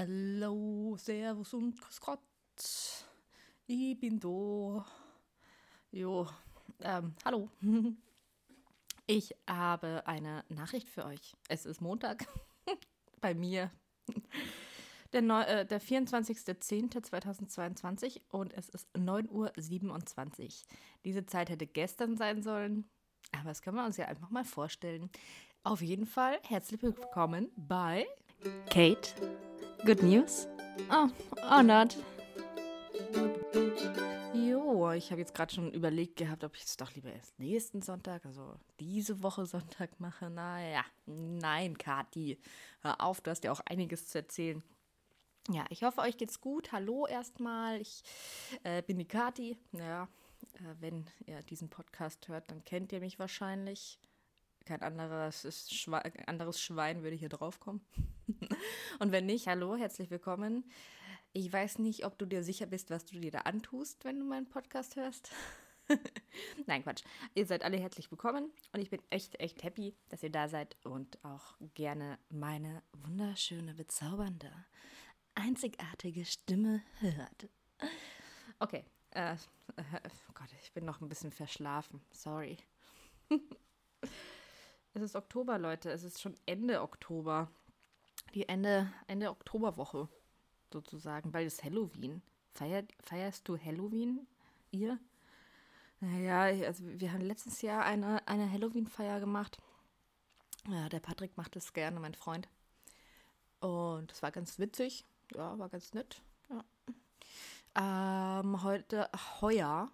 Hallo, Servus und Grüß Gott. Ich bin da. Jo, ähm, hallo. Ich habe eine Nachricht für euch. Es ist Montag bei mir. Der, äh, der 24.10.2022 und es ist 9.27 Uhr. Diese Zeit hätte gestern sein sollen, aber das können wir uns ja einfach mal vorstellen. Auf jeden Fall herzlich willkommen bei Kate. Good news? Oh, oh not. Jo, ich habe jetzt gerade schon überlegt gehabt, ob ich es doch lieber erst nächsten Sonntag, also diese Woche Sonntag mache. Naja, nein, Kathi, hör auf, du hast ja auch einiges zu erzählen. Ja, ich hoffe, euch geht's gut. Hallo erstmal, ich äh, bin die Kathi. Ja, äh, wenn ihr diesen Podcast hört, dann kennt ihr mich wahrscheinlich. Kein anderes, Schwe anderes Schwein würde hier draufkommen. Und wenn nicht, hallo, herzlich willkommen. Ich weiß nicht, ob du dir sicher bist, was du dir da antust, wenn du meinen Podcast hörst. Nein, Quatsch. Ihr seid alle herzlich willkommen und ich bin echt, echt happy, dass ihr da seid und auch gerne meine wunderschöne, bezaubernde, einzigartige Stimme hört. Okay. Äh, äh, Gott, ich bin noch ein bisschen verschlafen. Sorry. es ist Oktober, Leute. Es ist schon Ende Oktober. Die Ende, Ende Oktoberwoche sozusagen, weil es Halloween. Feiert, feierst du Halloween, ihr? Naja, also wir haben letztes Jahr eine, eine Halloween-Feier gemacht. Ja, der Patrick macht es gerne, mein Freund. Und es war ganz witzig. Ja, war ganz nett. Ja. Ähm, heute, heuer,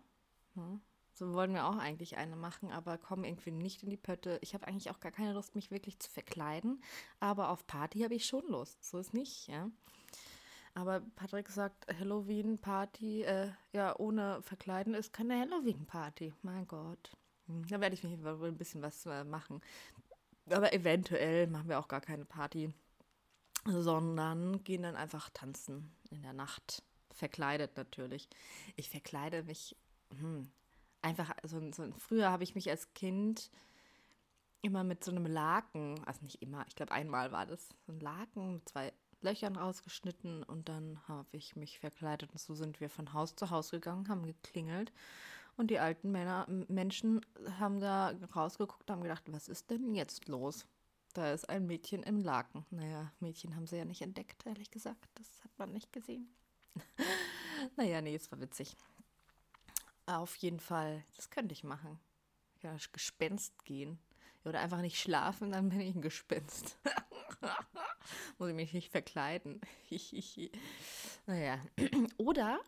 ja, so wollen wir auch eigentlich eine machen, aber kommen irgendwie nicht in die Pötte. Ich habe eigentlich auch gar keine Lust, mich wirklich zu verkleiden. Aber auf Party habe ich schon Lust. So ist nicht, ja. Aber Patrick sagt, Halloween-Party, äh, ja, ohne Verkleiden ist keine Halloween-Party. Mein Gott. Hm, da werde ich mich wohl ein bisschen was äh, machen. Aber eventuell machen wir auch gar keine Party, sondern gehen dann einfach tanzen in der Nacht. Verkleidet natürlich. Ich verkleide mich hm, einfach, so, so früher habe ich mich als Kind immer mit so einem Laken, also nicht immer, ich glaube einmal war das, so ein Laken mit zwei Löchern rausgeschnitten und dann habe ich mich verkleidet und so sind wir von Haus zu Haus gegangen, haben geklingelt und die alten Männer, Menschen haben da rausgeguckt, haben gedacht, was ist denn jetzt los? Da ist ein Mädchen im Laken. Naja, Mädchen haben sie ja nicht entdeckt, ehrlich gesagt. Das hat man nicht gesehen. naja, nee, es war witzig. Auf jeden Fall, das könnte ich machen. Ja, Gespenst gehen. Oder einfach nicht schlafen, dann bin ich ein Gespenst. Muss ich mich nicht verkleiden. naja. Oder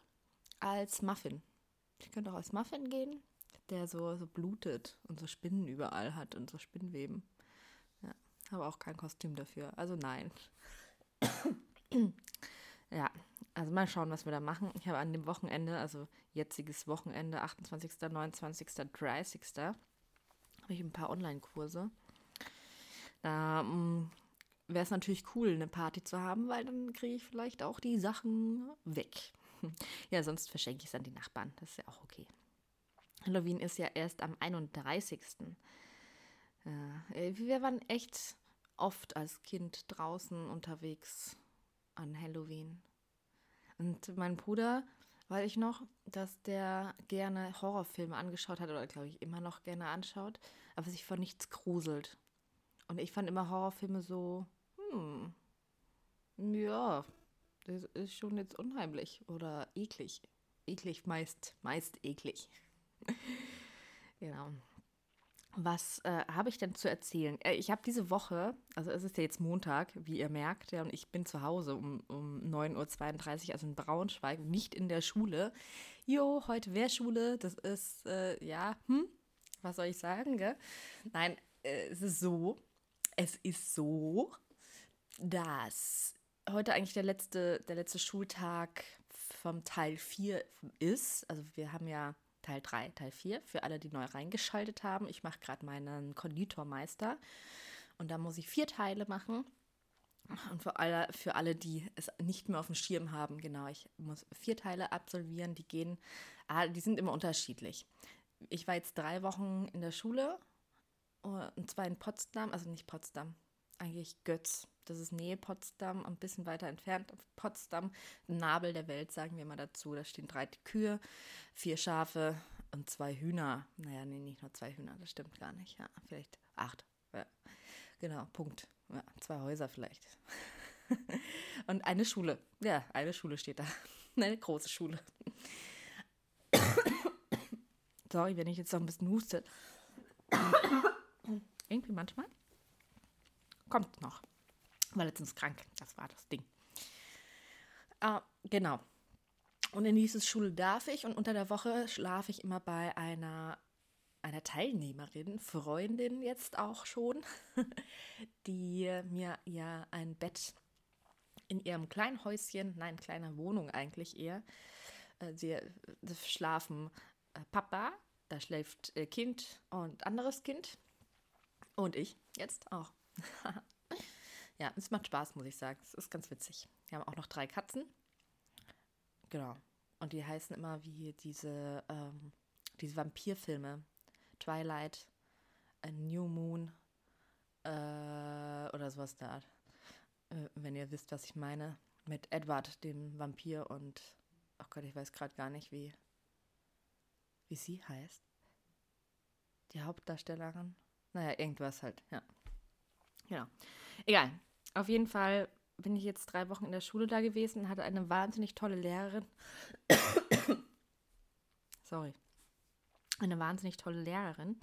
als Muffin. Ich könnte auch als Muffin gehen, der so, so blutet und so Spinnen überall hat und so Spinnweben. Ja, habe auch kein Kostüm dafür. Also nein. ja, also mal schauen, was wir da machen. Ich habe an dem Wochenende, also jetziges Wochenende, 28., 29., 30., habe ich ein paar Online-Kurse. Da ähm, wäre es natürlich cool, eine Party zu haben, weil dann kriege ich vielleicht auch die Sachen weg. Ja, sonst verschenke ich es an die Nachbarn. Das ist ja auch okay. Halloween ist ja erst am 31. Äh, wir waren echt oft als Kind draußen unterwegs an Halloween. Und mein Bruder, weiß ich noch, dass der gerne Horrorfilme angeschaut hat oder glaube ich immer noch gerne anschaut, aber sich vor nichts gruselt. Und ich fand immer Horrorfilme so, hm, ja, das ist schon jetzt unheimlich oder eklig. Eklig meist, meist eklig. genau. Was äh, habe ich denn zu erzählen? Äh, ich habe diese Woche, also es ist ja jetzt Montag, wie ihr merkt, ja, und ich bin zu Hause um, um 9.32 Uhr, also in Braunschweig, nicht in der Schule. Jo, heute wäre Schule, das ist, äh, ja, hm, was soll ich sagen, gell? Nein, äh, es ist so, es ist so, dass heute eigentlich der letzte, der letzte Schultag vom Teil 4 ist. Also wir haben ja Teil 3, Teil 4, für alle, die neu reingeschaltet haben. Ich mache gerade meinen Konditormeister und da muss ich vier Teile machen. Und für alle, für alle, die es nicht mehr auf dem Schirm haben, genau, ich muss vier Teile absolvieren, die gehen, ah, die sind immer unterschiedlich. Ich war jetzt drei Wochen in der Schule, und zwar in Potsdam, also nicht Potsdam, eigentlich Götz. Das ist Nähe Potsdam, ein bisschen weiter entfernt. Potsdam, Nabel der Welt, sagen wir mal dazu. Da stehen drei Kühe, vier Schafe und zwei Hühner. Naja, nee, nicht nur zwei Hühner, das stimmt gar nicht. Ja, vielleicht acht. Ja. Genau, Punkt. Ja, zwei Häuser vielleicht. und eine Schule. Ja, eine Schule steht da. Eine große Schule. Sorry, wenn ich jetzt noch ein bisschen huste. Irgendwie manchmal. Kommt noch. War letztens krank. Das war das Ding. Äh, genau. Und in diese Schule darf ich und unter der Woche schlafe ich immer bei einer, einer Teilnehmerin, Freundin jetzt auch schon, die mir ja ein Bett in ihrem kleinen Häuschen, nein, kleiner Wohnung eigentlich eher, äh, sie äh, schlafen äh, Papa, da schläft Kind und anderes Kind und ich jetzt auch. ja, es macht Spaß, muss ich sagen. Es ist ganz witzig. Wir haben auch noch drei Katzen. Genau. Und die heißen immer wie diese, ähm, diese Vampirfilme. Twilight, A New Moon äh, oder sowas da. Äh, wenn ihr wisst, was ich meine. Mit Edward, dem Vampir und, oh Gott, ich weiß gerade gar nicht, wie, wie sie heißt. Die Hauptdarstellerin. Naja, irgendwas halt, ja. Genau. Egal. Auf jeden Fall bin ich jetzt drei Wochen in der Schule da gewesen, hatte eine wahnsinnig tolle Lehrerin. Sorry. Eine wahnsinnig tolle Lehrerin.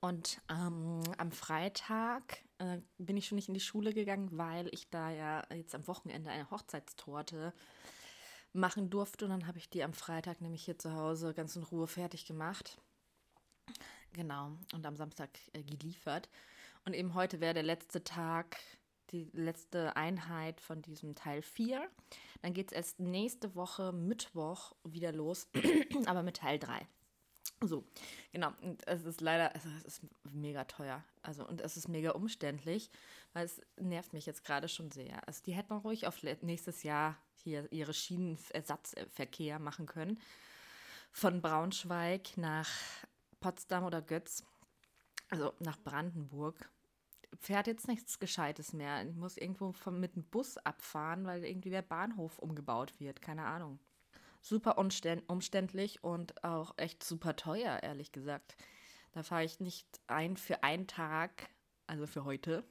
Und ähm, am Freitag äh, bin ich schon nicht in die Schule gegangen, weil ich da ja jetzt am Wochenende eine Hochzeitstorte machen durfte. Und dann habe ich die am Freitag nämlich hier zu Hause ganz in Ruhe fertig gemacht. Genau, und am Samstag äh, geliefert. Und eben heute wäre der letzte Tag, die letzte Einheit von diesem Teil 4. Dann geht es erst nächste Woche Mittwoch wieder los, aber mit Teil 3. So, genau. Und es ist leider, also es ist mega teuer. Also, und es ist mega umständlich, weil es nervt mich jetzt gerade schon sehr. Also, die hätten ruhig auf nächstes Jahr hier ihre Schienenersatzverkehr machen können. Von Braunschweig nach Potsdam oder Götz, also nach Brandenburg, fährt jetzt nichts Gescheites mehr. Ich muss irgendwo vom, mit dem Bus abfahren, weil irgendwie der Bahnhof umgebaut wird. Keine Ahnung. Super umständlich und auch echt super teuer, ehrlich gesagt. Da fahre ich nicht ein für einen Tag, also für heute,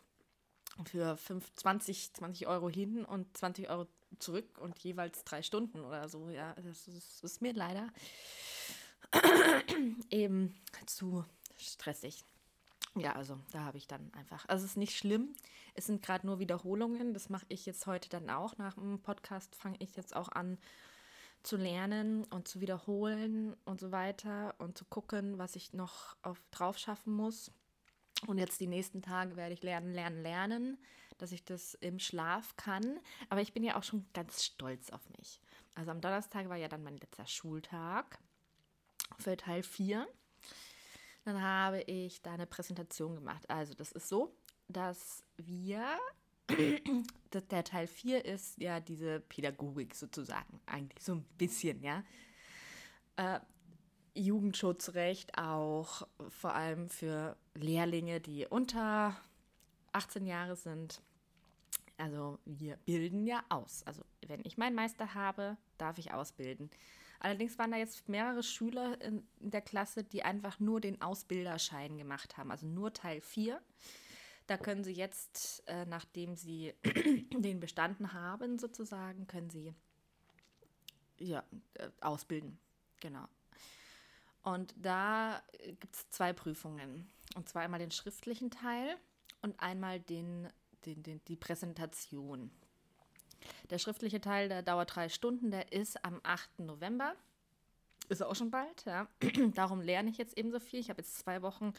für 5, 20, 20 Euro hin und 20 Euro zurück und jeweils drei Stunden oder so. Ja, das ist, das ist mir leider eben zu stressig. Ja, also da habe ich dann einfach. Also es ist nicht schlimm. Es sind gerade nur Wiederholungen. Das mache ich jetzt heute dann auch. Nach dem Podcast fange ich jetzt auch an zu lernen und zu wiederholen und so weiter und zu gucken, was ich noch auf, drauf schaffen muss. Und jetzt die nächsten Tage werde ich lernen, lernen, lernen, dass ich das im Schlaf kann. Aber ich bin ja auch schon ganz stolz auf mich. Also am Donnerstag war ja dann mein letzter Schultag für Teil 4. Dann habe ich da eine Präsentation gemacht. Also das ist so, dass wir, der Teil 4 ist ja diese Pädagogik sozusagen, eigentlich so ein bisschen, ja. Äh, Jugendschutzrecht auch vor allem für Lehrlinge, die unter 18 Jahre sind. Also wir bilden ja aus. Also wenn ich meinen Meister habe, darf ich ausbilden. Allerdings waren da jetzt mehrere Schüler in, der Klasse, die einfach nur den Ausbilderschein gemacht haben, also nur Teil 4. Da können Sie jetzt, äh, nachdem Sie den bestanden haben, sozusagen, können Sie ja, äh, ausbilden. Genau. Und da gibt es zwei Prüfungen. Und zwar einmal den schriftlichen Teil und einmal den, den, den, die Präsentation. Der schriftliche Teil, der dauert drei Stunden, der ist am 8. November. Ist auch schon bald, ja. Darum lerne ich jetzt eben so viel. Ich habe jetzt zwei Wochen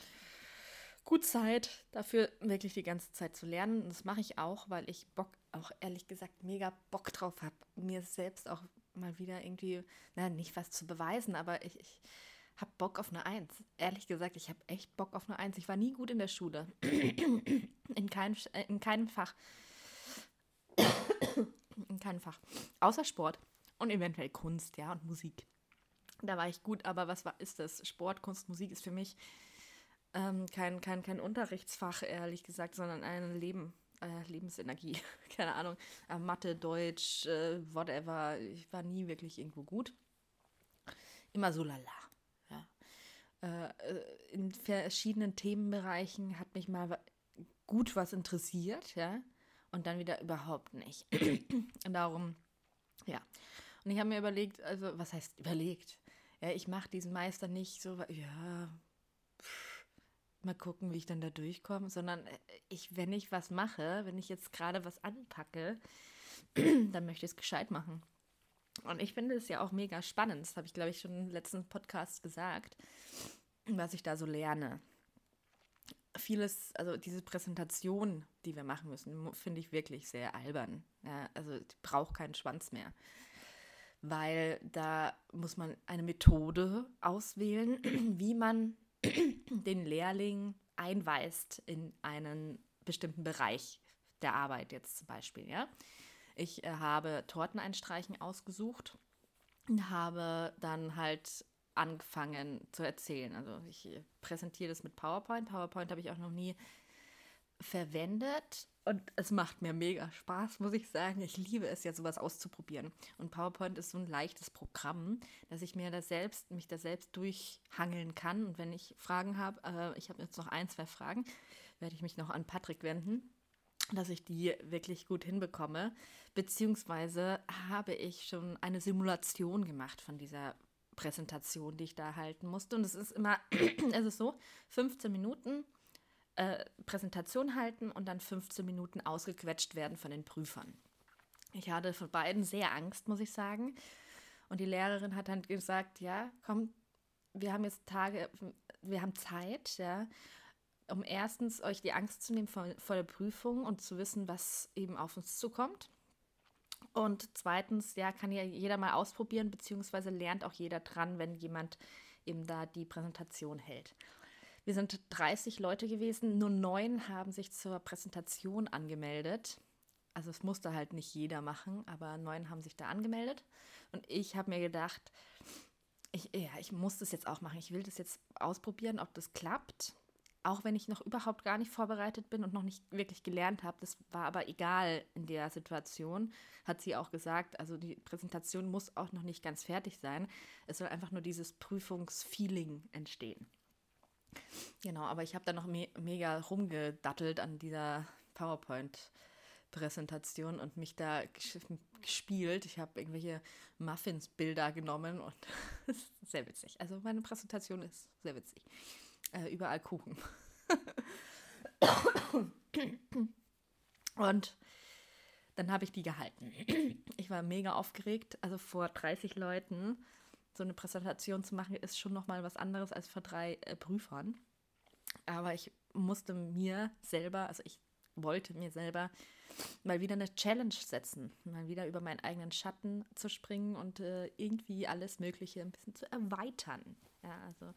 gut Zeit dafür, wirklich die ganze Zeit zu lernen. Und das mache ich auch, weil ich Bock, auch ehrlich gesagt, mega Bock drauf habe, mir selbst auch mal wieder irgendwie, na, nicht was zu beweisen, aber ich, ich habe Bock auf eine Eins. Ehrlich gesagt, ich habe echt Bock auf eine Eins. Ich war nie gut in der Schule. in, kein, in keinem Fach in keinem Fach. Außer Sport und eventuell Kunst, ja, und Musik. Da war ich gut, aber was war, ist das? Sport, Kunst, Musik ist für mich ähm, kein, kein, kein Unterrichtsfach, ehrlich gesagt, sondern ein Leben. äh, Lebensenergie. Keine Ahnung. Äh, Mathe, Deutsch, äh, whatever. Ich war nie wirklich irgendwo gut. Immer so lala. Ja. Äh, äh, in verschiedenen Themenbereichen hat mich mal gut was interessiert, ja. Und dann wieder überhaupt nicht. und darum, ja. Und ich habe mir überlegt, also, was heißt überlegt? Ja, ich mache diesen Meister nicht so, ja, mal gucken, wie ich dann da durchkomme, sondern äh, ich, wenn ich was mache, wenn ich jetzt gerade was anpacke, dann möchte ich es gescheit machen. Und ich finde es ja auch mega spannend, das habe ich, glaube ich, schon im letzten Podcast gesagt, was ich da so lerne. Vieles, also diese Präsentation, die wir machen müssen, finde ich wirklich sehr albern. Ja, also braucht keinen Schwanz mehr. Weil da muss man eine Methode auswählen, wie man den Lehrling einweist in einen bestimmten Bereich der Arbeit jetzt zum Beispiel. Ja? Ich äh, habe Torteneinstreichen ausgesucht und habe dann halt angefangen zu erzählen. Also ich präsentiere das mit PowerPoint. PowerPoint habe ich auch noch nie verwendet und es macht mir mega Spaß, muss ich sagen. Ich liebe es ja, sowas auszuprobieren. Und PowerPoint ist so ein leichtes Programm, dass ich mir das selbst, mich da selbst durchhangeln kann. Und wenn ich Fragen habe, äh, ich habe jetzt noch ein, zwei Fragen, werde ich mich noch an Patrick wenden, dass ich die wirklich gut hinbekomme. Beziehungsweise habe ich schon eine Simulation gemacht von dieser Präsentation, die ich da halten musste. Und es ist immer, es ist so, 15 Minuten äh, Präsentation halten und dann 15 Minuten ausgequetscht werden von den Prüfern. Ich hatte von beiden sehr Angst, muss ich sagen. Und die Lehrerin hat dann gesagt, ja, komm, wir haben jetzt Tage, wir haben Zeit, ja, um erstens euch die Angst zu nehmen vor, vor der Prüfung und zu wissen, was eben auf uns zukommt. Und zweitens, ja, kann ja jeder mal ausprobieren, beziehungsweise lernt auch jeder dran, wenn jemand eben da die Präsentation hält. Wir sind 30 Leute gewesen, nur neun haben sich zur Präsentation angemeldet. Also es musste halt nicht jeder machen, aber neun haben sich da angemeldet. Und ich habe mir gedacht, ich, ja, ich muss das jetzt auch machen. Ich will das jetzt ausprobieren, ob das klappt. Auch wenn ich noch überhaupt gar nicht vorbereitet bin und noch nicht wirklich gelernt habe. Das war aber egal in der Situation, hat sie auch gesagt. Also die Präsentation muss auch noch nicht ganz fertig sein. Es soll einfach nur dieses Prüfungsfeeling entstehen. Genau, aber ich habe da noch me mega rumgedattelt an dieser PowerPoint-Präsentation und mich da gespielt. Ich habe irgendwelche Muffins-Bilder genommen und sehr witzig. Also meine Präsentation ist sehr witzig. Äh, überall Kuchen. und dann habe ich die gehalten. Ich war mega aufgeregt, also vor 30 Leuten so eine Präsentation zu machen, ist schon nochmal was anderes als vor drei äh, Prüfern. Aber ich musste mir selber, also ich wollte mir selber mal wieder eine Challenge setzen, mal wieder über meinen eigenen Schatten zu springen und äh, irgendwie alles Mögliche ein bisschen zu erweitern. Ja, also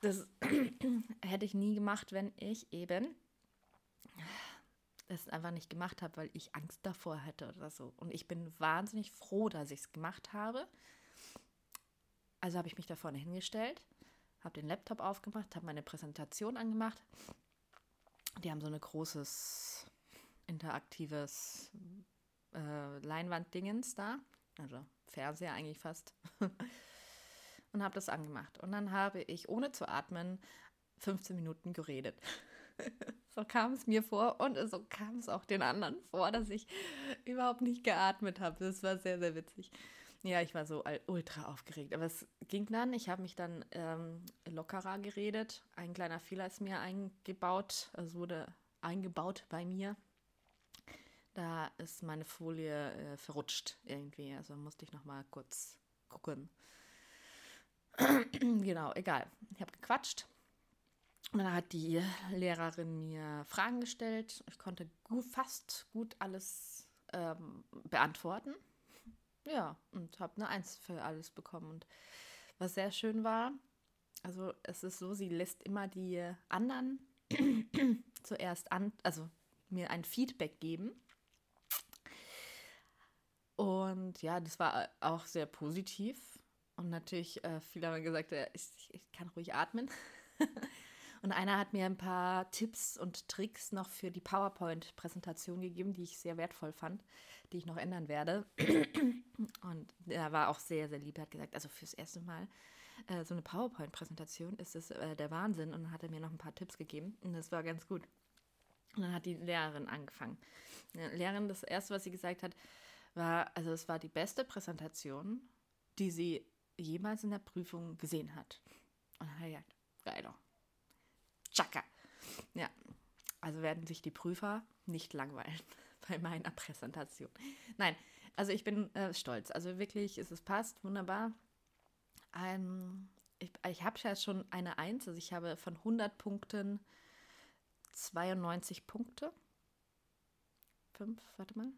das hätte ich nie gemacht, wenn ich eben es einfach nicht gemacht habe, weil ich Angst davor hätte oder so. Und ich bin wahnsinnig froh, dass ich es gemacht habe, also habe ich mich da vorne hingestellt, habe den Laptop aufgemacht, habe meine Präsentation angemacht. Die haben so ein großes interaktives äh, Leinwanddingens da, also Fernseher eigentlich fast. und habe das angemacht. Und dann habe ich, ohne zu atmen, 15 Minuten geredet. so kam es mir vor und so kam es auch den anderen vor, dass ich überhaupt nicht geatmet habe. Das war sehr, sehr witzig. Ja, ich war so ultra aufgeregt. Aber es ging dann. Ich habe mich dann ähm, lockerer geredet. Ein kleiner Fehler ist mir eingebaut, also wurde eingebaut bei mir. Da ist meine Folie äh, verrutscht irgendwie. Also musste ich noch mal kurz gucken. genau, egal. Ich habe gequatscht. Und dann hat die Lehrerin mir Fragen gestellt. Ich konnte fast gut alles ähm, beantworten. Ja, und habe eine Eins für alles bekommen. Und was sehr schön war, also es ist so, sie lässt immer die anderen zuerst an, also mir ein Feedback geben. Und ja, das war auch sehr positiv. Und natürlich, äh, viele haben gesagt, äh, ich, ich kann ruhig atmen. Und einer hat mir ein paar Tipps und Tricks noch für die PowerPoint-Präsentation gegeben, die ich sehr wertvoll fand, die ich noch ändern werde. Und er war auch sehr, sehr lieb. Hat gesagt, also fürs erste Mal äh, so eine PowerPoint-Präsentation ist es äh, der Wahnsinn. Und dann hat er mir noch ein paar Tipps gegeben. Und das war ganz gut. Und dann hat die Lehrerin angefangen. Die Lehrerin, das erste, was sie gesagt hat, war, also es war die beste Präsentation, die sie jemals in der Prüfung gesehen hat. Und dann hat er gesagt, geiler. Chaka. Ja, also werden sich die Prüfer nicht langweilen bei meiner Präsentation. Nein, also ich bin äh, stolz. Also wirklich, es ist passt, wunderbar. Ähm, ich ich habe ja schon eine Eins, also ich habe von 100 Punkten 92 Punkte. Fünf, warte mal.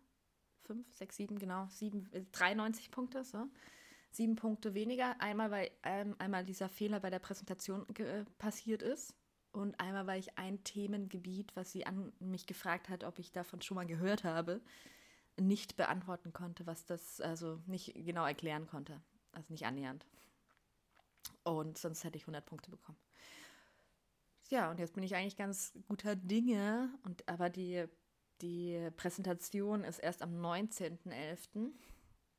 Fünf, sechs, sieben, genau. Sieben, 93 äh, Punkte, so. Sieben Punkte weniger. Einmal, weil ähm, einmal dieser Fehler bei der Präsentation äh, passiert ist. Und einmal, weil ich ein Themengebiet, was sie an mich gefragt hat, ob ich davon schon mal gehört habe, nicht beantworten konnte, was das, also nicht genau erklären konnte. Also nicht annähernd. Und sonst hätte ich 100 Punkte bekommen. Ja, und jetzt bin ich eigentlich ganz guter Dinge. Und aber die, die Präsentation ist erst am 19.11.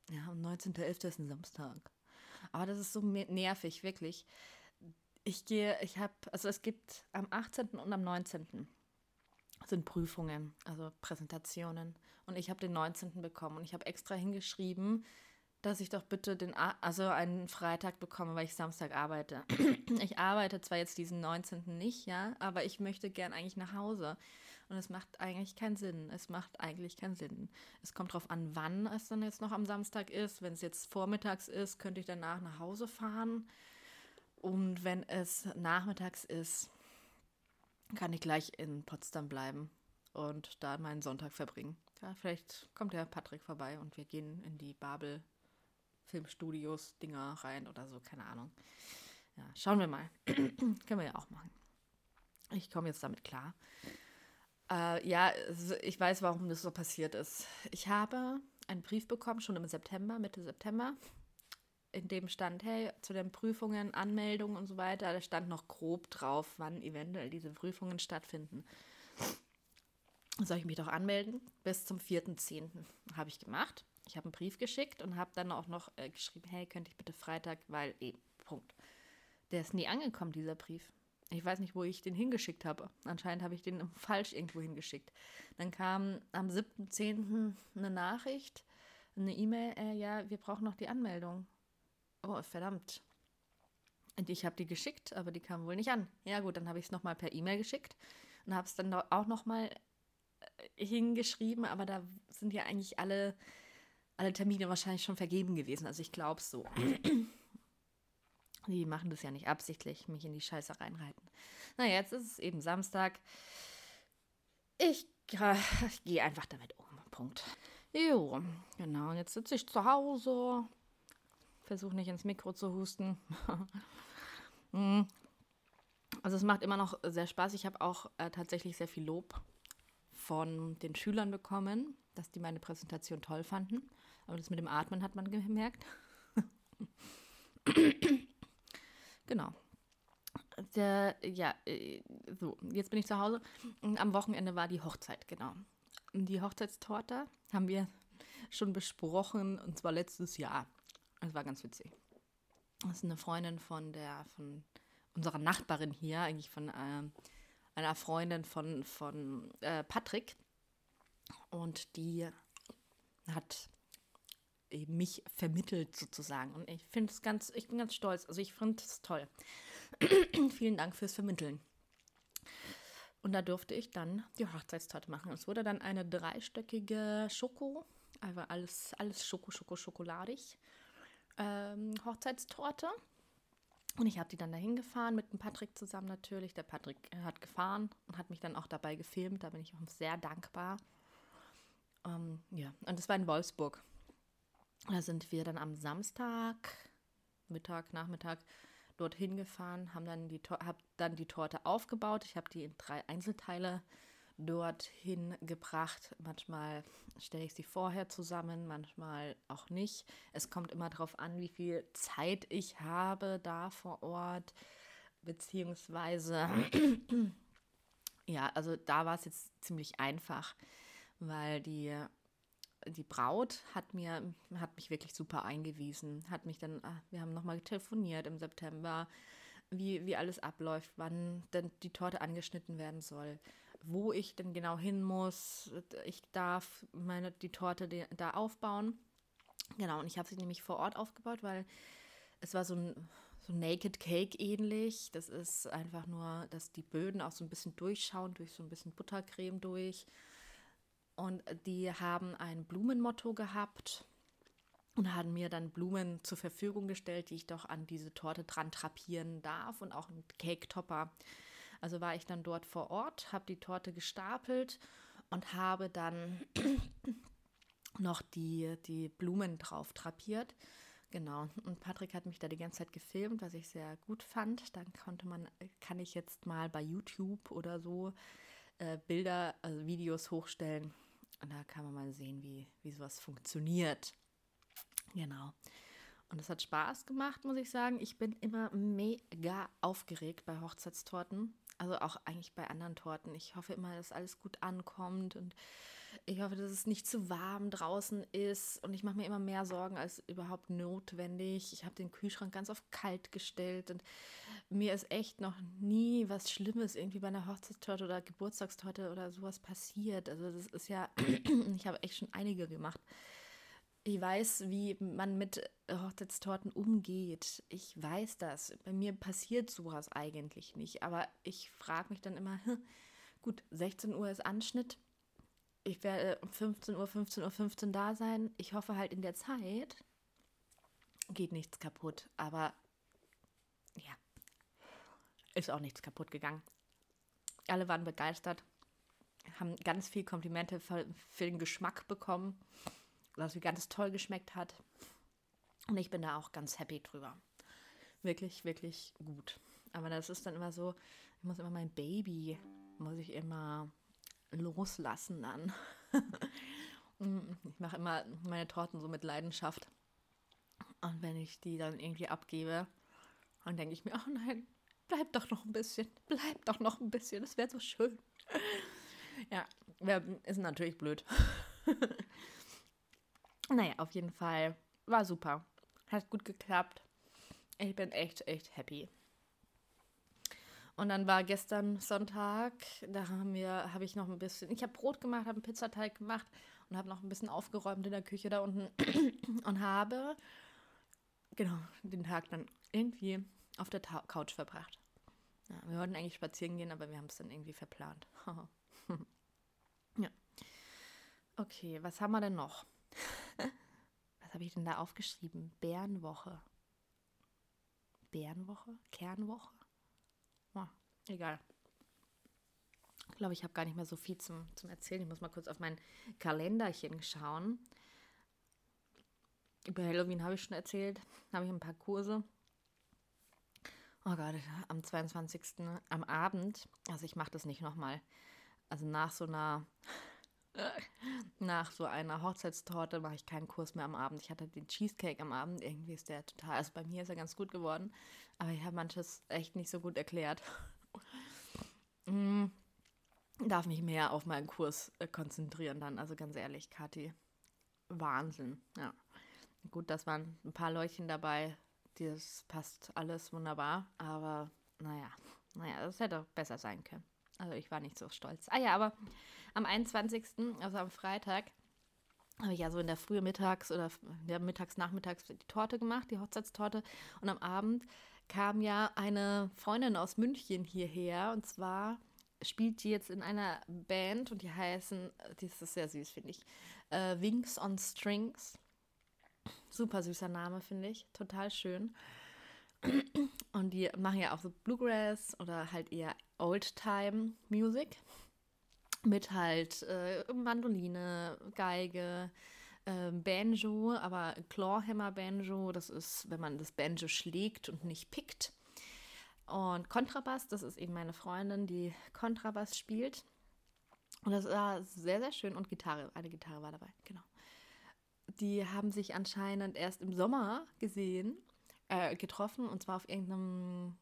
Ja, am 19.11. ist ein Samstag. Aber das ist so nervig, wirklich. Ich gehe, ich habe, also es gibt am 18. und am 19. sind Prüfungen, also Präsentationen. Und ich habe den 19. bekommen. Und ich habe extra hingeschrieben, dass ich doch bitte den, also einen Freitag bekomme, weil ich Samstag arbeite. ich arbeite zwar jetzt diesen 19. nicht, ja, aber ich möchte gern eigentlich nach Hause. Und es macht eigentlich keinen Sinn. Es macht eigentlich keinen Sinn. Es kommt darauf an, wann es dann jetzt noch am Samstag ist. Wenn es jetzt vormittags ist, könnte ich danach nach Hause fahren. Und wenn es nachmittags ist, kann ich gleich in Potsdam bleiben und da meinen Sonntag verbringen. Ja, vielleicht kommt der Patrick vorbei und wir gehen in die Babel Filmstudios Dinger rein oder so, keine Ahnung. Ja, schauen wir mal. Können wir ja auch machen. Ich komme jetzt damit klar. Äh, ja, ich weiß, warum das so passiert ist. Ich habe einen Brief bekommen, schon im September, Mitte September, in dem stand, hey, zu den Prüfungen, Anmeldungen und so weiter, da stand noch grob drauf, wann eventuell diese Prüfungen stattfinden. Soll ich mich doch anmelden? Bis zum 4.10. habe ich gemacht. Ich habe einen Brief geschickt und habe dann auch noch äh, geschrieben, hey, könnte ich bitte Freitag, weil eben, Punkt. Der ist nie angekommen, dieser Brief. Ich weiß nicht, wo ich den hingeschickt habe. Anscheinend habe ich den falsch irgendwo hingeschickt. Dann kam am 7.10. eine Nachricht, eine E-Mail, äh, ja, wir brauchen noch die Anmeldung. Oh, verdammt. Und ich habe die geschickt, aber die kam wohl nicht an. Ja gut, dann habe ich es nochmal per E-Mail geschickt und habe es dann auch nochmal äh, hingeschrieben, aber da sind ja eigentlich alle alle Termine wahrscheinlich schon vergeben gewesen. Also ich glaube so. Die machen das ja nicht absichtlich, mich in die Scheiße reinreiten. Na, jetzt ist es eben Samstag. Ich, ich gehe einfach damit um. Punkt. Jo, genau. Und jetzt sitze ich zu Hause. Versuche nicht ins Mikro zu husten. Hm. also es macht immer noch sehr Spaß. Ich habe auch äh, tatsächlich sehr viel Lob von den Schülern bekommen, dass die meine Präsentation toll fanden. Aber das mit dem Atmen hat man gemerkt. genau. Der, ja, äh, so, jetzt bin ich zu Hause. Am Wochenende war die Hochzeit, genau. Die Hochzeitstorte haben wir schon besprochen und zwar letztes Jahr. Das war ganz witzig. Das ist eine Freundin von der, von unserer Nachbarin hier, eigentlich von äh, einer Freundin von, von äh, Patrick. Und die hat mich vermittelt sozusagen. Und ich finde es ganz, ich bin ganz stolz. Also ich finde es toll. Vielen Dank fürs Vermitteln. Und da durfte ich dann die Hochzeitstorte machen. Es wurde dann eine dreistöckige Schoko, also alles, alles Schoko, Schoko, schokoladig. Ähm, Hochzeitstorte. Und ich habe die dann dahin gefahren mit dem Patrick zusammen natürlich. Der Patrick hat gefahren und hat mich dann auch dabei gefilmt. Da bin ich auch sehr dankbar. Ähm, ja, und das war in Wolfsburg. Da sind wir dann am Samstag, Mittag, Nachmittag dorthin gefahren, haben dann die, hab dann die Torte aufgebaut. Ich habe die in drei Einzelteile dorthin gebracht. Manchmal stelle ich sie vorher zusammen, manchmal auch nicht. Es kommt immer darauf an, wie viel Zeit ich habe da vor Ort. beziehungsweise, ja, also da war es jetzt ziemlich einfach, weil die, die Braut hat mir, hat mich wirklich super eingewiesen, hat mich dann, ah, wir haben nochmal telefoniert im September, wie, wie alles abläuft, wann denn die Torte angeschnitten werden soll, wo ich denn genau hin muss. Ich darf meine, die Torte da aufbauen. Genau, und ich habe sie nämlich vor Ort aufgebaut, weil es war so ein so Naked Cake ähnlich. Das ist einfach nur, dass die Böden auch so ein bisschen durchschauen, durch so ein bisschen Buttercreme durch. Und die haben ein Blumenmotto gehabt und haben mir dann Blumen zur Verfügung gestellt, die ich doch an diese Torte dran drapieren darf und auch einen Cake-Topper. Also war ich dann dort vor Ort, habe die Torte gestapelt und habe dann noch die, die Blumen drauf drapiert. Genau. Und Patrick hat mich da die ganze Zeit gefilmt, was ich sehr gut fand. Dann konnte man, kann ich jetzt mal bei YouTube oder so äh, Bilder, also Videos hochstellen. Und da kann man mal sehen, wie, wie sowas funktioniert. Genau. Und es hat Spaß gemacht, muss ich sagen. Ich bin immer mega aufgeregt bei Hochzeitstorten. Also auch eigentlich bei anderen Torten. Ich hoffe immer, dass alles gut ankommt und ich hoffe, dass es nicht zu warm draußen ist. Und ich mache mir immer mehr Sorgen als überhaupt notwendig. Ich habe den Kühlschrank ganz auf kalt gestellt und mir ist echt noch nie was Schlimmes irgendwie bei einer Hochzeitstorte oder Geburtstagstorte oder sowas passiert. Also das ist ja, ich habe echt schon einige gemacht ich weiß, wie man mit Hochzeitstorten umgeht. Ich weiß das. Bei mir passiert sowas eigentlich nicht. Aber ich frage mich dann immer, hm, gut, 16 Uhr ist Anschnitt. Ich werde um 15 Uhr, 15 Uhr, 15 da sein. Ich hoffe halt in der Zeit geht nichts kaputt. Aber ja, ist auch nichts kaputt gegangen. Alle waren begeistert, haben ganz viel Komplimente für, für den Geschmack bekommen was mir ganz toll geschmeckt hat. Und ich bin da auch ganz happy drüber. Wirklich, wirklich gut. Aber das ist dann immer so, ich muss immer mein Baby, muss ich immer loslassen dann. ich mache immer meine Torten so mit Leidenschaft. Und wenn ich die dann irgendwie abgebe, dann denke ich mir, oh nein, bleib doch noch ein bisschen, bleib doch noch ein bisschen, das wäre so schön. ja, ist natürlich blöd. Naja, auf jeden Fall war super. Hat gut geklappt. Ich bin echt, echt happy. Und dann war gestern Sonntag, da haben wir, habe ich noch ein bisschen, ich habe Brot gemacht, habe einen Pizzateig gemacht und habe noch ein bisschen aufgeräumt in der Küche da unten und habe, genau, den Tag dann irgendwie auf der Ta Couch verbracht. Ja, wir wollten eigentlich spazieren gehen, aber wir haben es dann irgendwie verplant. ja. Okay, was haben wir denn noch? Was habe ich denn da aufgeschrieben? Bärenwoche. Bärenwoche? Kernwoche? Oh, egal. Ich glaube, ich habe gar nicht mehr so viel zum, zum Erzählen. Ich muss mal kurz auf mein Kalenderchen schauen. Über Halloween habe ich schon erzählt. Da habe ich ein paar Kurse. Oh Gott, am 22. am Abend. Also ich mache das nicht nochmal. Also nach so einer nach so einer Hochzeitstorte mache ich keinen Kurs mehr am Abend. Ich hatte den Cheesecake am Abend. Irgendwie ist der total, also bei mir ist er ganz gut geworden. Aber ich habe manches echt nicht so gut erklärt. mm, darf mich mehr auf meinen Kurs äh, konzentrieren dann. Also ganz ehrlich, Kathi, Wahnsinn. Ja. Gut, das waren ein paar Leutchen dabei. Das passt alles wunderbar. Aber naja, naja, das hätte besser sein können. Also ich war nicht so stolz. Ah ja, aber am 21., also am Freitag, habe ich ja so in der Frühe mittags oder ja, mittags, nachmittags die Torte gemacht, die Hochzeitstorte. Und am Abend kam ja eine Freundin aus München hierher und zwar spielt die jetzt in einer Band und die heißen, die ist sehr süß, finde ich, äh, Wings on Strings. Super süßer Name, finde ich, total schön. Und die machen ja auch so Bluegrass oder halt eher Oldtime Music mit halt äh, Mandoline, Geige, äh, Banjo, aber Clawhammer Banjo, das ist, wenn man das Banjo schlägt und nicht pickt. Und Kontrabass, das ist eben meine Freundin, die Kontrabass spielt. Und das war sehr, sehr schön. Und Gitarre, eine Gitarre war dabei, genau. Die haben sich anscheinend erst im Sommer gesehen, äh, getroffen, und zwar auf irgendeinem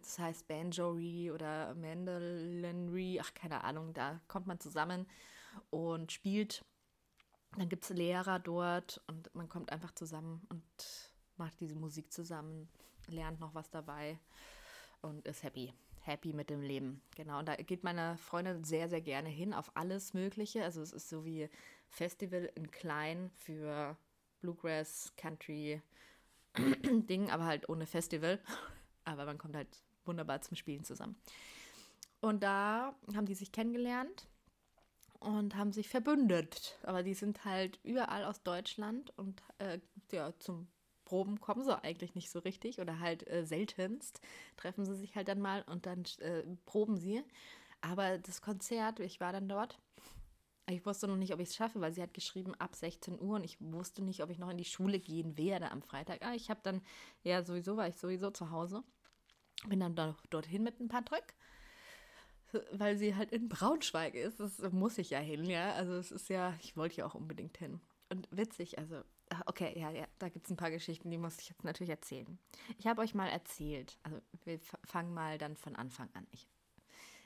das heißt Banjory oder Mandolinry, ach keine Ahnung, da kommt man zusammen und spielt. Dann gibt es Lehrer dort und man kommt einfach zusammen und macht diese Musik zusammen, lernt noch was dabei und ist happy. Happy mit dem Leben. Genau. Und da geht meine Freundin sehr, sehr gerne hin auf alles Mögliche. Also es ist so wie Festival in klein für Bluegrass, Country, Ding, aber halt ohne Festival. Aber man kommt halt wunderbar zum Spielen zusammen. Und da haben die sich kennengelernt und haben sich verbündet. Aber die sind halt überall aus Deutschland und äh, ja, zum Proben kommen sie eigentlich nicht so richtig oder halt äh, seltenst treffen sie sich halt dann mal und dann äh, proben sie. Aber das Konzert, ich war dann dort. Ich wusste noch nicht, ob ich es schaffe, weil sie hat geschrieben ab 16 Uhr und ich wusste nicht, ob ich noch in die Schule gehen werde am Freitag. Ah, ich habe dann, ja, sowieso war ich sowieso zu Hause. Bin dann doch dorthin mit ein paar Drück weil sie halt in Braunschweig ist. Das muss ich ja hin, ja. Also es ist ja, ich wollte ja auch unbedingt hin. Und witzig, also, ah, okay, ja, ja, da gibt es ein paar Geschichten, die muss ich jetzt natürlich erzählen. Ich habe euch mal erzählt, also wir fangen mal dann von Anfang an. Ich,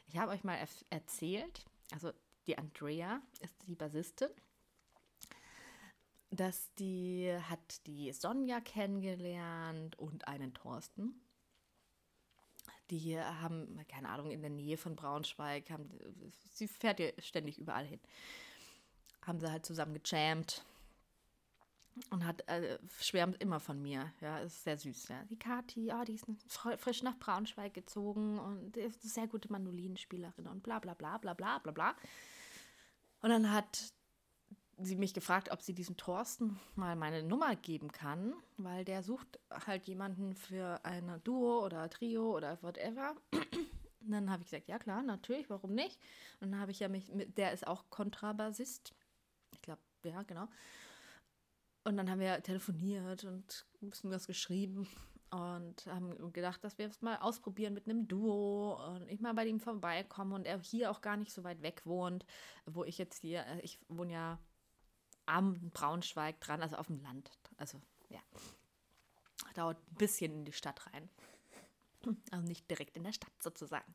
ich habe euch mal erzählt, also die Andrea ist die Bassistin, dass die hat die Sonja kennengelernt und einen Thorsten die haben, keine Ahnung, in der Nähe von Braunschweig, haben, sie fährt ja ständig überall hin. Haben sie halt zusammen gejammt und hat äh, schwärmt immer von mir. Ja, ist sehr süß. Ja. Die Kathi, oh, die ist frisch nach Braunschweig gezogen und ist eine sehr gute Mandolinenspielerin und bla bla bla bla bla bla bla. Und dann hat sie mich gefragt, ob sie diesem Thorsten mal meine Nummer geben kann, weil der sucht halt jemanden für ein Duo oder Trio oder whatever. Und dann habe ich gesagt, ja klar, natürlich, warum nicht? Und dann habe ich ja mich, der ist auch Kontrabassist. Ich glaube, ja, genau. Und dann haben wir telefoniert und ein bisschen was geschrieben und haben gedacht, dass wir es mal ausprobieren mit einem Duo und ich mal bei ihm vorbeikomme und er hier auch gar nicht so weit weg wohnt, wo ich jetzt hier, äh, ich wohne ja am Braunschweig dran, also auf dem Land. Also ja, dauert ein bisschen in die Stadt rein. Also nicht direkt in der Stadt sozusagen.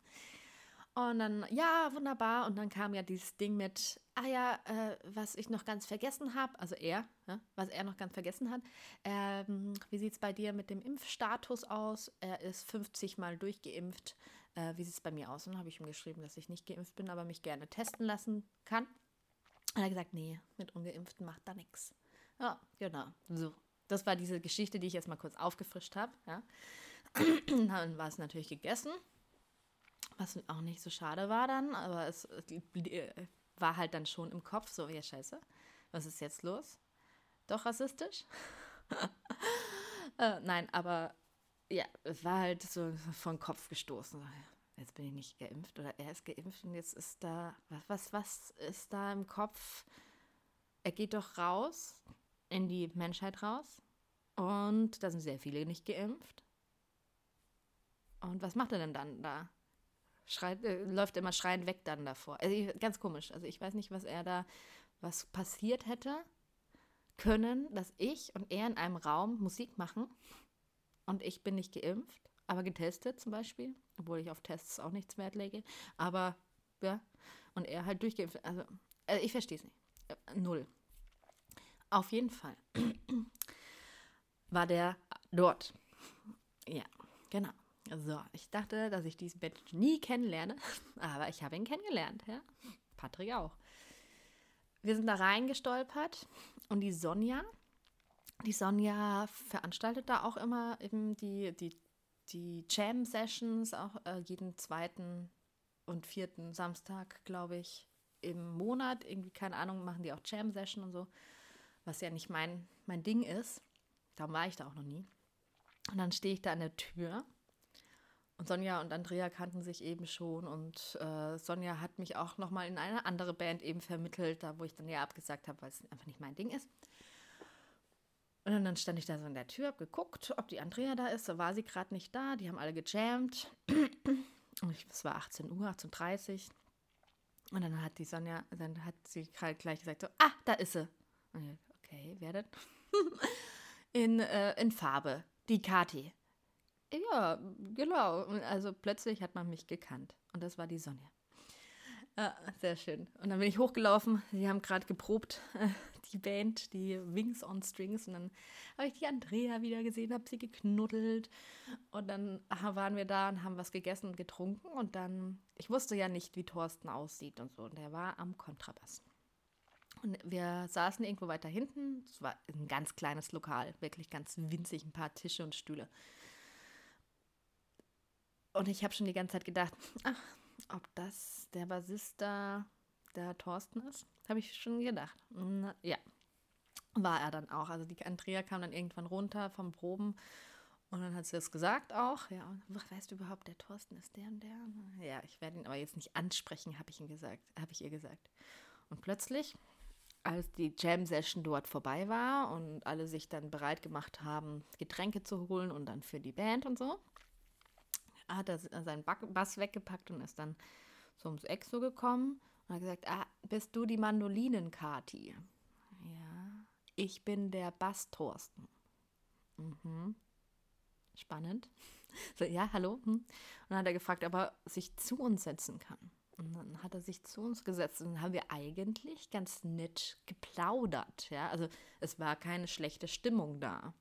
Und dann, ja, wunderbar. Und dann kam ja dieses Ding mit, ah ja, äh, was ich noch ganz vergessen habe, also er, ja, was er noch ganz vergessen hat. Ähm, wie sieht es bei dir mit dem Impfstatus aus? Er ist 50 Mal durchgeimpft. Äh, wie sieht es bei mir aus? Und dann habe ich ihm geschrieben, dass ich nicht geimpft bin, aber mich gerne testen lassen kann. Und er hat gesagt, nee, mit Ungeimpften macht da nichts. Ja, genau. So. Das war diese Geschichte, die ich jetzt mal kurz aufgefrischt habe. Ja. Dann war es natürlich gegessen, was auch nicht so schade war dann, aber es war halt dann schon im Kopf so, ja scheiße, was ist jetzt los? Doch rassistisch? äh, nein, aber ja, es war halt so von Kopf gestoßen jetzt bin ich nicht geimpft oder er ist geimpft und jetzt ist da, was, was, was ist da im Kopf? Er geht doch raus, in die Menschheit raus und da sind sehr viele nicht geimpft. Und was macht er denn dann da? Schreit, äh, läuft immer schreiend weg dann davor. Also ganz komisch. Also ich weiß nicht, was er da, was passiert hätte können, dass ich und er in einem Raum Musik machen und ich bin nicht geimpft aber getestet zum Beispiel, obwohl ich auf Tests auch nichts Wert lege. Aber ja, und er halt durchgeimpft. Also, äh, ich verstehe es nicht. Äh, null. Auf jeden Fall war der dort. Ja, genau. So, ich dachte, dass ich diesen Mensch nie kennenlerne, aber ich habe ihn kennengelernt, ja. Patrick auch. Wir sind da reingestolpert und die Sonja, die Sonja veranstaltet da auch immer eben die, die die Jam-Sessions auch äh, jeden zweiten und vierten Samstag, glaube ich, im Monat. Irgendwie, keine Ahnung, machen die auch Jam-Session und so, was ja nicht mein, mein Ding ist. Darum war ich da auch noch nie. Und dann stehe ich da an der Tür und Sonja und Andrea kannten sich eben schon und äh, Sonja hat mich auch nochmal in eine andere Band eben vermittelt, da wo ich dann ja abgesagt habe, weil es einfach nicht mein Ding ist. Und dann stand ich da so in der Tür, hab geguckt, ob die Andrea da ist. Da war sie gerade nicht da. Die haben alle gejammt. Es war 18 Uhr, 18.30 Uhr. Und dann hat die Sonja, dann hat sie halt gleich gesagt, so, ah, da ist sie. Okay, wer denn? in, äh, in Farbe. Die Kati. Ja, genau. Also plötzlich hat man mich gekannt. Und das war die Sonja. Ah, sehr schön. Und dann bin ich hochgelaufen. Sie haben gerade geprobt, die Band, die Wings on Strings. Und dann habe ich die Andrea wieder gesehen, habe sie geknuddelt. Und dann waren wir da und haben was gegessen und getrunken. Und dann, ich wusste ja nicht, wie Thorsten aussieht und so. Und der war am Kontrabass. Und wir saßen irgendwo weiter hinten. Es war ein ganz kleines Lokal, wirklich ganz winzig, ein paar Tische und Stühle. Und ich habe schon die ganze Zeit gedacht, ach, ob das der Bassist da der Thorsten ist, habe ich schon gedacht. Na, ja, war er dann auch. Also die Andrea kam dann irgendwann runter vom Proben und dann hat sie das gesagt auch. Ja, und weißt du überhaupt, der Thorsten ist der und der? Ja, ich werde ihn aber jetzt nicht ansprechen, habe ich ihm gesagt, habe ich ihr gesagt. Und plötzlich, als die Jam-Session dort vorbei war und alle sich dann bereit gemacht haben, Getränke zu holen und dann für die Band und so, hat er seinen Bass weggepackt und ist dann so ums so gekommen und hat gesagt, ah, bist du die Mandolinen-Kati? Ja, ich bin der Bass-Thorsten. Mhm. Spannend. So, ja, hallo. Hm. Und dann hat er gefragt, ob er sich zu uns setzen kann. Und dann hat er sich zu uns gesetzt und dann haben wir eigentlich ganz nett geplaudert. Ja, also es war keine schlechte Stimmung da.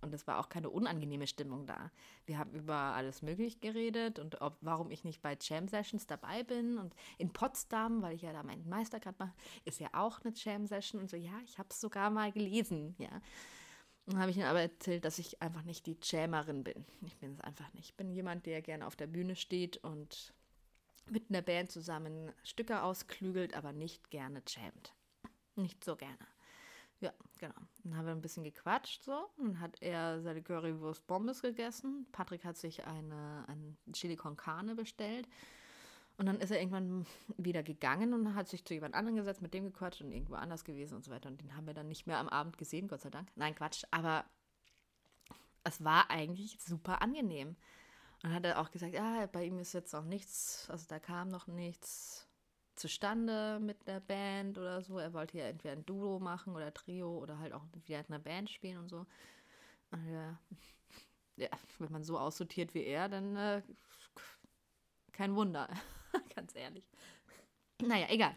Und es war auch keine unangenehme Stimmung da. Wir haben über alles Mögliche geredet und ob, warum ich nicht bei Jam Sessions dabei bin. Und in Potsdam, weil ich ja da meinen Meistergrad mache, ist ja auch eine Jam Session. Und so, ja, ich habe es sogar mal gelesen, ja. Dann habe ich ihm aber erzählt, dass ich einfach nicht die Jammerin bin. Ich bin es einfach nicht. Ich bin jemand, der gerne auf der Bühne steht und mit einer Band zusammen Stücke ausklügelt, aber nicht gerne jammt. Nicht so gerne. Ja, genau. Dann haben wir ein bisschen gequatscht so. Dann hat er seine Currywurst Bombes gegessen. Patrick hat sich eine, ein Chili con Carne bestellt. Und dann ist er irgendwann wieder gegangen und hat sich zu jemand anderem gesetzt, mit dem gequatscht und irgendwo anders gewesen und so weiter. Und den haben wir dann nicht mehr am Abend gesehen, Gott sei Dank. Nein, Quatsch. Aber es war eigentlich super angenehm. Und dann hat er auch gesagt, ja, bei ihm ist jetzt noch nichts, also da kam noch nichts zustande mit der Band oder so. Er wollte ja entweder ein Duo machen oder Trio oder halt auch wieder in einer Band spielen und so. Und ja, ja, wenn man so aussortiert wie er, dann äh, kein Wunder, ganz ehrlich. Naja, egal.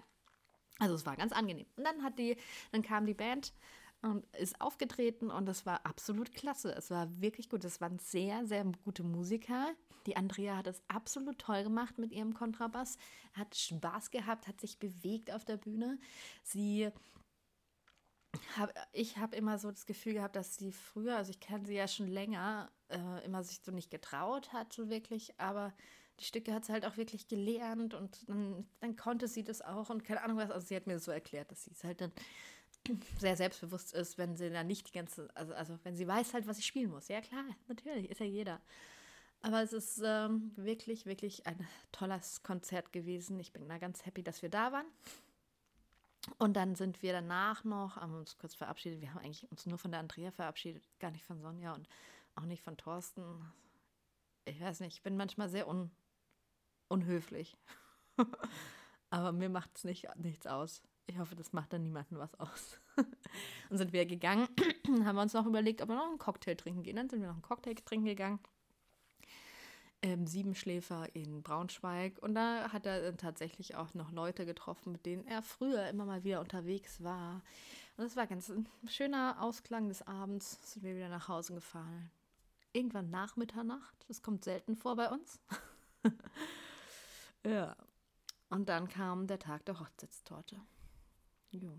Also es war ganz angenehm. Und dann hat die, dann kam die Band und ist aufgetreten und das war absolut klasse. Es war wirklich gut. Es waren sehr, sehr gute Musiker. Die Andrea hat es absolut toll gemacht mit ihrem Kontrabass, hat Spaß gehabt, hat sich bewegt auf der Bühne. Sie hab, ich habe immer so das Gefühl gehabt, dass sie früher, also ich kenne sie ja schon länger, äh, immer sich so nicht getraut hat, so wirklich, aber die Stücke hat sie halt auch wirklich gelernt und dann, dann konnte sie das auch und keine Ahnung was, also sie hat mir so erklärt, dass sie es halt dann sehr selbstbewusst ist, wenn sie dann nicht die ganze, also, also wenn sie weiß halt, was sie spielen muss. Ja klar, natürlich, ist ja jeder. Aber es ist ähm, wirklich, wirklich ein tolles Konzert gewesen. Ich bin da ganz happy, dass wir da waren. Und dann sind wir danach noch, haben uns kurz verabschiedet. Wir haben eigentlich uns nur von der Andrea verabschiedet, gar nicht von Sonja und auch nicht von Thorsten. Ich weiß nicht, ich bin manchmal sehr un unhöflich. Aber mir macht es nicht, nichts aus. Ich hoffe, das macht dann niemandem was aus. und sind wir gegangen, haben wir uns noch überlegt, ob wir noch einen Cocktail trinken gehen. Dann sind wir noch einen Cocktail trinken gegangen. Ähm, Siebenschläfer in Braunschweig. Und da hat er tatsächlich auch noch Leute getroffen, mit denen er früher immer mal wieder unterwegs war. Und es war ganz ein schöner Ausklang des Abends. Sind wir wieder nach Hause gefahren. Irgendwann nach Mitternacht. Das kommt selten vor bei uns. ja. Und dann kam der Tag der Hochzeitstorte. Jo.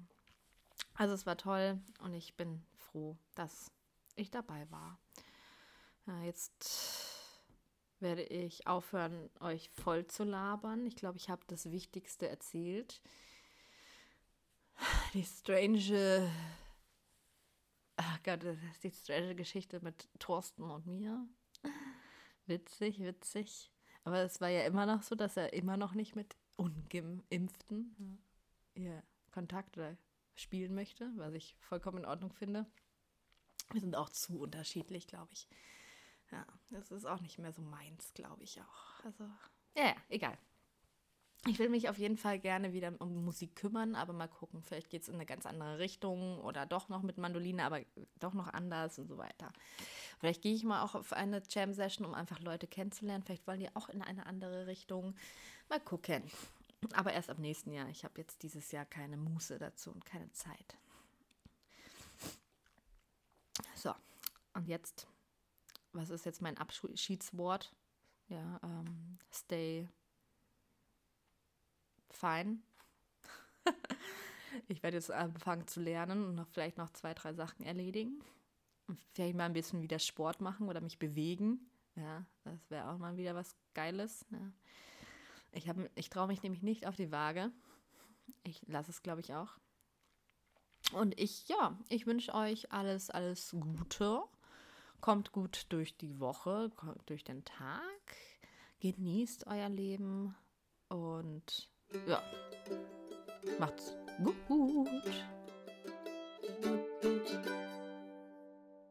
Also es war toll und ich bin froh, dass ich dabei war. Ja, jetzt werde ich aufhören, euch voll zu labern. Ich glaube, ich habe das Wichtigste erzählt. Die strange, ach Gott, die strange Geschichte mit Thorsten und mir. Witzig, witzig. Aber es war ja immer noch so, dass er immer noch nicht mit Ungeimpften ja, Kontakt oder spielen möchte, was ich vollkommen in Ordnung finde. Wir sind auch zu unterschiedlich, glaube ich. Ja, das ist auch nicht mehr so meins, glaube ich auch. Also, ja, ja, egal. ich will mich auf jeden Fall gerne wieder um Musik kümmern, aber mal gucken. Vielleicht geht es in eine ganz andere Richtung oder doch noch mit Mandoline, aber doch noch anders und so weiter. Vielleicht gehe ich mal auch auf eine Jam-Session, um einfach Leute kennenzulernen. Vielleicht wollen die auch in eine andere Richtung. Mal gucken. Aber erst ab nächsten Jahr. Ich habe jetzt dieses Jahr keine Muße dazu und keine Zeit. So, und jetzt, was ist jetzt mein Abschiedswort? Ja, ähm, stay fine. ich werde jetzt anfangen zu lernen und noch vielleicht noch zwei, drei Sachen erledigen. Vielleicht mal ein bisschen wieder Sport machen oder mich bewegen. Ja, das wäre auch mal wieder was Geiles. Ja. Ich, ich traue mich nämlich nicht auf die Waage. Ich lasse es, glaube ich, auch. Und ich, ja, ich wünsche euch alles, alles Gute. Kommt gut durch die Woche, durch den Tag. Genießt euer Leben und ja, macht's gut.